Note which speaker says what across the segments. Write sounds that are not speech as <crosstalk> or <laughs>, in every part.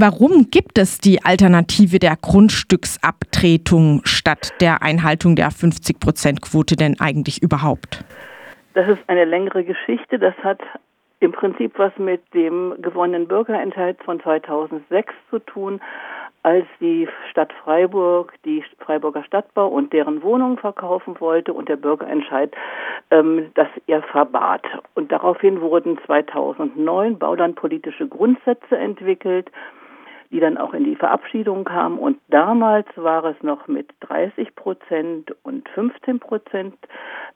Speaker 1: Warum gibt es die Alternative der Grundstücksabtretung statt der Einhaltung der 50-Prozent-Quote denn eigentlich überhaupt?
Speaker 2: Das ist eine längere Geschichte. Das hat im Prinzip was mit dem gewonnenen Bürgerentscheid von 2006 zu tun, als die Stadt Freiburg die Freiburger Stadtbau und deren Wohnungen verkaufen wollte und der Bürgerentscheid ähm, das ihr verbat. Und daraufhin wurden 2009 baulandpolitische Grundsätze entwickelt, die dann auch in die Verabschiedung kamen. Und damals war es noch mit 30 Prozent und 15 Prozent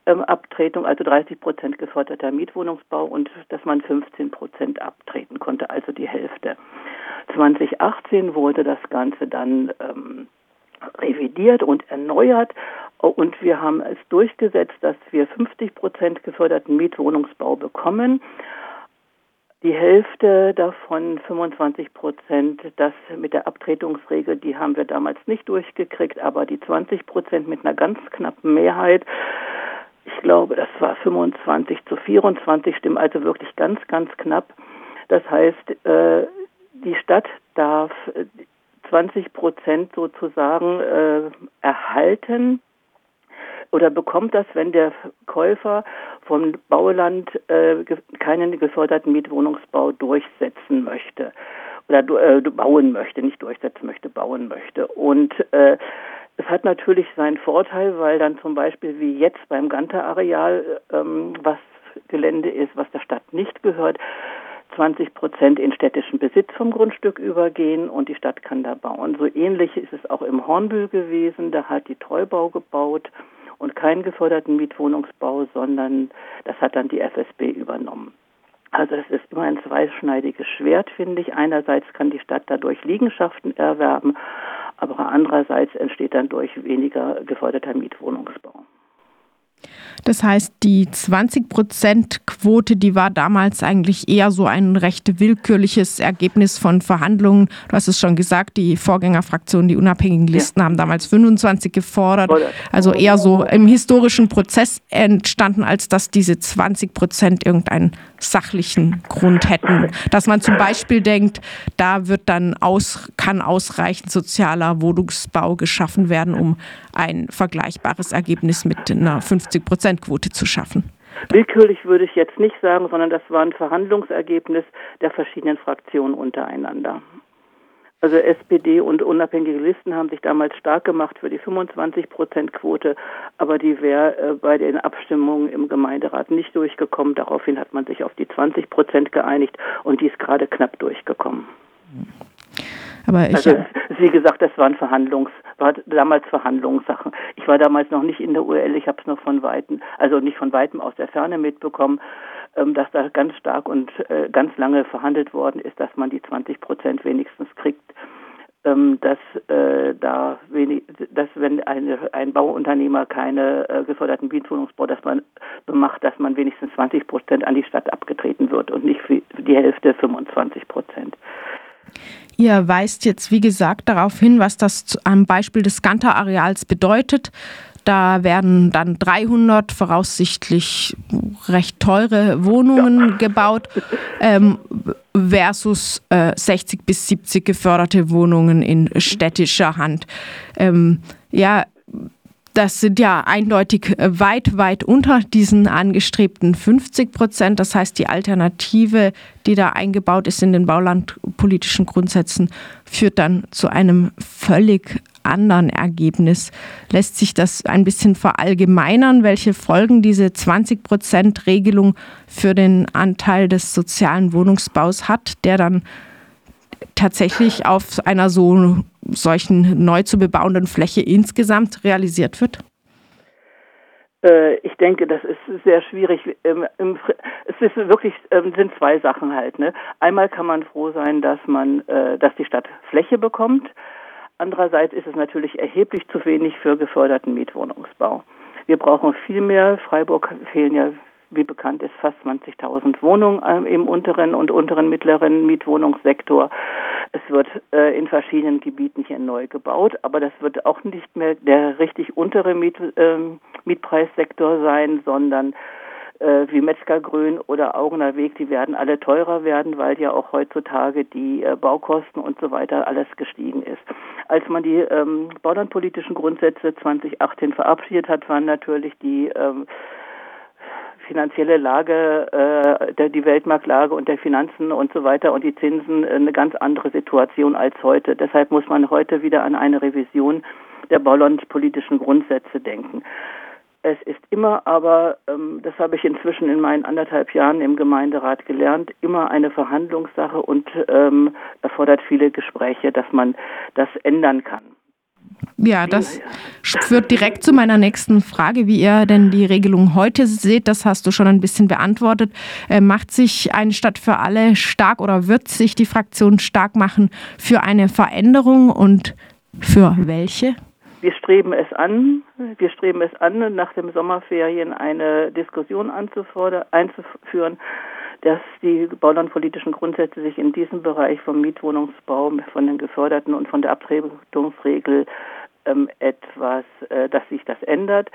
Speaker 2: ähm, Abtretung, also 30 Prozent geförderter Mietwohnungsbau und dass man 15 Prozent abtreten konnte, also die Hälfte. 2018 wurde das Ganze dann ähm, revidiert und erneuert und wir haben es durchgesetzt, dass wir 50 Prozent geförderten Mietwohnungsbau bekommen die Hälfte davon, 25 Prozent, das mit der Abtretungsregel, die haben wir damals nicht durchgekriegt, aber die 20 Prozent mit einer ganz knappen Mehrheit, ich glaube, das war 25 zu 24 Stimmen, also wirklich ganz, ganz knapp. Das heißt, äh, die Stadt darf 20 Prozent sozusagen äh, erhalten oder bekommt das, wenn der Käufer vom Bauland äh, keinen geförderten Mietwohnungsbau durchsetzen möchte oder äh, bauen möchte, nicht durchsetzen möchte, bauen möchte. Und äh, es hat natürlich seinen Vorteil, weil dann zum Beispiel wie jetzt beim Ganter-Areal, ähm, was Gelände ist, was der Stadt nicht gehört, 20 Prozent in städtischen Besitz vom Grundstück übergehen und die Stadt kann da bauen. So ähnlich ist es auch im Hornbühl gewesen. Da hat die Treubau gebaut und keinen geförderten Mietwohnungsbau, sondern das hat dann die FSB übernommen. Also es ist immer ein zweischneidiges Schwert, finde ich. Einerseits kann die Stadt dadurch Liegenschaften erwerben, aber andererseits entsteht dann durch weniger geförderter Mietwohnungsbau.
Speaker 1: Das heißt, die 20-Prozent-Quote, die war damals eigentlich eher so ein recht willkürliches Ergebnis von Verhandlungen. Du hast es schon gesagt, die Vorgängerfraktionen, die unabhängigen Listen ja. haben damals 25 gefordert. Also eher so im historischen Prozess entstanden, als dass diese 20 Prozent irgendeinen sachlichen Grund hätten. Dass man zum Beispiel denkt, da wird dann aus, kann ausreichend sozialer Wohnungsbau geschaffen werden, um ein vergleichbares Ergebnis mit einer 50 Prozent Quote zu schaffen.
Speaker 2: Willkürlich würde ich jetzt nicht sagen, sondern das war ein Verhandlungsergebnis der verschiedenen Fraktionen untereinander. Also SPD und unabhängige Listen haben sich damals stark gemacht für die 25 Prozent Quote, aber die wäre äh, bei den Abstimmungen im Gemeinderat nicht durchgekommen. Daraufhin hat man sich auf die 20 Prozent geeinigt und die ist gerade knapp durchgekommen. Aber ich, also, wie gesagt, das waren Verhandlungs, war damals Verhandlungssachen. Ich war damals noch nicht in der URL, ich habe es noch von weitem, also nicht von weitem aus der Ferne mitbekommen, dass da ganz stark und äh, ganz lange verhandelt worden ist, dass man die 20 Prozent wenigstens kriegt ähm, dass äh, da wenig, dass wenn ein Bauunternehmer keine äh, geförderten Mietwohnungsbau, dass man macht, dass man wenigstens 20 Prozent an die Stadt abgetreten wird und nicht die Hälfte 25 Prozent.
Speaker 1: Ihr weist jetzt, wie gesagt, darauf hin, was das am Beispiel des Ganter-Areals bedeutet. Da werden dann 300 voraussichtlich recht teure Wohnungen ja. gebaut ähm, versus äh, 60 bis 70 geförderte Wohnungen in städtischer Hand. Ähm, ja, das sind ja eindeutig äh, weit, weit unter diesen angestrebten 50 Prozent. Das heißt, die Alternative, die da eingebaut ist in den baulandpolitischen Grundsätzen, führt dann zu einem völlig anderen Ergebnis. Lässt sich das ein bisschen verallgemeinern, welche Folgen diese 20 Prozent Regelung für den Anteil des sozialen Wohnungsbaus hat, der dann tatsächlich auf einer so solchen neu zu bebauenden Fläche insgesamt realisiert wird?
Speaker 2: Äh, ich denke, das ist sehr schwierig. Ähm, es ist wirklich ähm, sind zwei Sachen halt. Ne? Einmal kann man froh sein, dass man, äh, dass die Stadt Fläche bekommt. Andererseits ist es natürlich erheblich zu wenig für geförderten Mietwohnungsbau. Wir brauchen viel mehr. Freiburg fehlen ja wie bekannt ist, fast 20.000 Wohnungen äh, im unteren und unteren mittleren Mietwohnungssektor. Es wird äh, in verschiedenen Gebieten hier neu gebaut, aber das wird auch nicht mehr der richtig untere Miet, äh, Mietpreissektor sein, sondern äh, wie Metzgergrün oder Augener Weg, die werden alle teurer werden, weil ja auch heutzutage die äh, Baukosten und so weiter alles gestiegen ist. Als man die ähm, baulandpolitischen Grundsätze 2018 verabschiedet hat, waren natürlich die ähm, finanzielle Lage, äh, der, die Weltmarktlage und der Finanzen und so weiter und die Zinsen eine ganz andere Situation als heute. Deshalb muss man heute wieder an eine Revision der baulandpolitischen Grundsätze denken. Es ist immer aber, ähm, das habe ich inzwischen in meinen anderthalb Jahren im Gemeinderat gelernt, immer eine Verhandlungssache und ähm, erfordert viele Gespräche, dass man das ändern kann.
Speaker 1: Ja, das führt direkt zu meiner nächsten Frage, wie ihr denn die Regelung heute seht. Das hast du schon ein bisschen beantwortet. Äh, macht sich eine Stadt für alle stark oder wird sich die Fraktion stark machen für eine Veränderung und für welche?
Speaker 2: Wir streben es an, wir streben es an, nach den Sommerferien eine Diskussion einzuführen, dass die baulandpolitischen Grundsätze sich in diesem Bereich vom Mietwohnungsbau, von den Geförderten und von der Abtretungsregel ähm, etwas, äh, dass sich das ändert.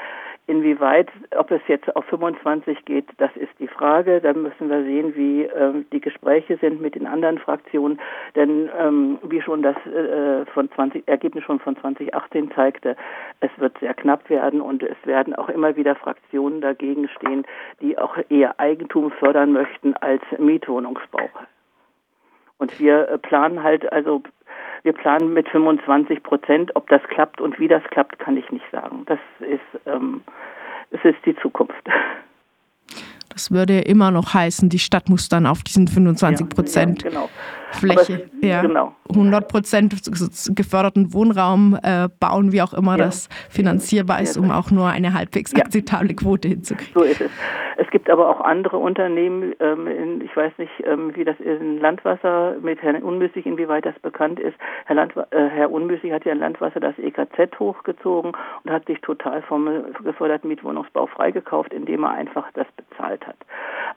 Speaker 2: Inwieweit, ob es jetzt auf 25 geht, das ist die Frage. Da müssen wir sehen, wie ähm, die Gespräche sind mit den anderen Fraktionen. Denn ähm, wie schon das äh, von 20, Ergebnis schon von 2018 zeigte, es wird sehr knapp werden und es werden auch immer wieder Fraktionen dagegen stehen, die auch eher Eigentum fördern möchten als Mietwohnungsbau. Und wir äh, planen halt also wir planen mit 25 Prozent. Ob das klappt und wie das klappt, kann ich nicht sagen. Das ist, ähm, es ist die Zukunft.
Speaker 1: Das würde immer noch heißen, die Stadt muss dann auf diesen 25 Prozent ja, genau. Fläche, es, ja, genau. 100 Prozent geförderten Wohnraum äh, bauen, wie auch immer ja. das finanzierbar ist, um auch nur eine halbwegs akzeptable Quote hinzukriegen.
Speaker 2: So ist es. Es gibt aber auch andere Unternehmen, ähm, in, ich weiß nicht, ähm, wie das in Landwasser mit Herrn Unmüßig, inwieweit das bekannt ist. Herr, Land, äh, Herr Unmüßig hat ja in Landwasser das EKZ hochgezogen und hat sich total vom geförderten Mietwohnungsbau freigekauft, indem er einfach das bezahlt hat.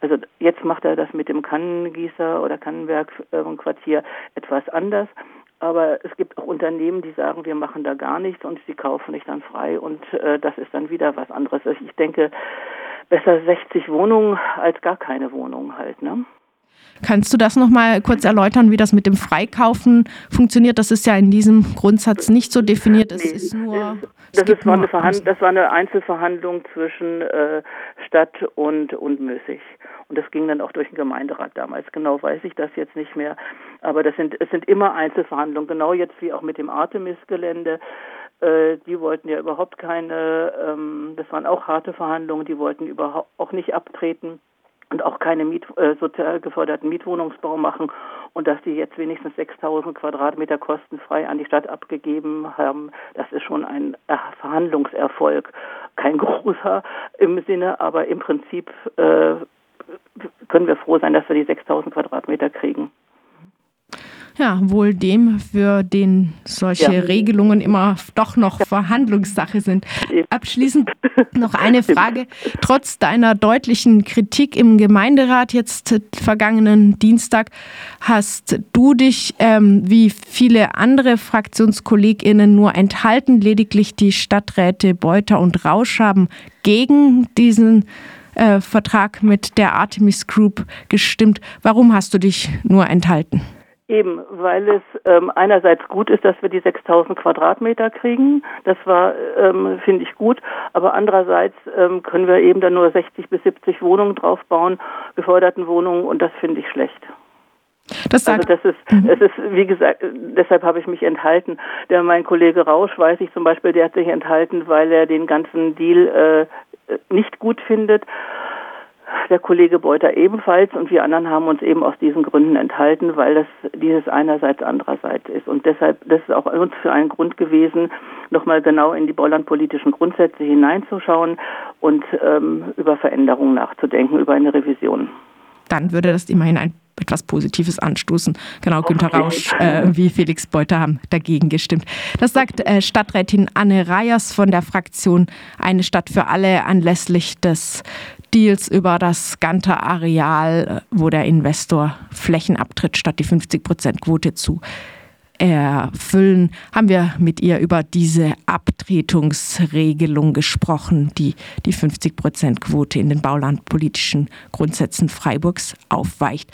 Speaker 2: Also jetzt macht er das mit dem Kannengießer oder Kannenbergquartier ähm, etwas anders. Aber es gibt auch Unternehmen, die sagen, wir machen da gar nichts und sie kaufen nicht dann frei und äh, das ist dann wieder was anderes. Also ich denke, besser 60 Wohnungen als gar keine Wohnungen halt. Ne?
Speaker 1: Kannst du das noch mal kurz erläutern, wie das mit dem Freikaufen funktioniert? Das ist ja in diesem Grundsatz nicht so definiert. Es nee, ist nur.
Speaker 2: Das, ist war eine das war eine Einzelverhandlung zwischen äh, Stadt und, und Mößig. Und das ging dann auch durch den Gemeinderat damals. Genau weiß ich das jetzt nicht mehr. Aber das sind, es sind immer Einzelverhandlungen. Genau jetzt wie auch mit dem Artemis-Gelände. Äh, die wollten ja überhaupt keine, ähm, das waren auch harte Verhandlungen, die wollten überhaupt auch nicht abtreten und auch keine Miet, äh, sozial geförderten Mietwohnungsbau machen und dass die jetzt wenigstens 6000 Quadratmeter kostenfrei an die Stadt abgegeben haben, das ist schon ein Verhandlungserfolg. Kein großer im Sinne, aber im Prinzip äh, können wir froh sein, dass wir die 6000 Quadratmeter kriegen.
Speaker 1: Ja, wohl dem, für den solche ja. Regelungen immer doch noch Verhandlungssache sind. Abschließend <laughs> noch eine Frage. Trotz deiner deutlichen Kritik im Gemeinderat jetzt vergangenen Dienstag, hast du dich ähm, wie viele andere FraktionskollegInnen nur enthalten, lediglich die Stadträte Beuter und Rausch haben gegen diesen äh, Vertrag mit der Artemis Group gestimmt. Warum hast du dich nur enthalten?
Speaker 2: Eben, weil es ähm, einerseits gut ist, dass wir die 6000 Quadratmeter kriegen. Das war, ähm, finde ich gut. Aber andererseits ähm, können wir eben dann nur 60 bis 70 Wohnungen draufbauen, geförderten Wohnungen, und das finde ich schlecht. Das also das ist, mhm. es ist, wie gesagt, deshalb habe ich mich enthalten. Der, mein Kollege Rausch, weiß ich zum Beispiel, der hat sich enthalten, weil er den ganzen Deal äh, nicht gut findet der Kollege Beuter ebenfalls und wir anderen haben uns eben aus diesen Gründen enthalten, weil das dieses einerseits andererseits ist. Und deshalb, das ist auch uns für einen Grund gewesen, nochmal genau in die baulandpolitischen Grundsätze hineinzuschauen und ähm, über Veränderungen nachzudenken, über eine Revision.
Speaker 1: Dann würde das immerhin ein etwas Positives anstoßen. Genau, Günter Rausch äh, wie Felix Beuter haben dagegen gestimmt. Das sagt äh, Stadträtin Anne Reyers von der Fraktion Eine Stadt für alle anlässlich des Deals über das Ganter Areal, wo der Investor Flächen abtritt, statt die 50-Prozent-Quote zu erfüllen, haben wir mit ihr über diese Abtretungsregelung gesprochen, die die 50-Prozent-Quote in den baulandpolitischen Grundsätzen Freiburgs aufweicht.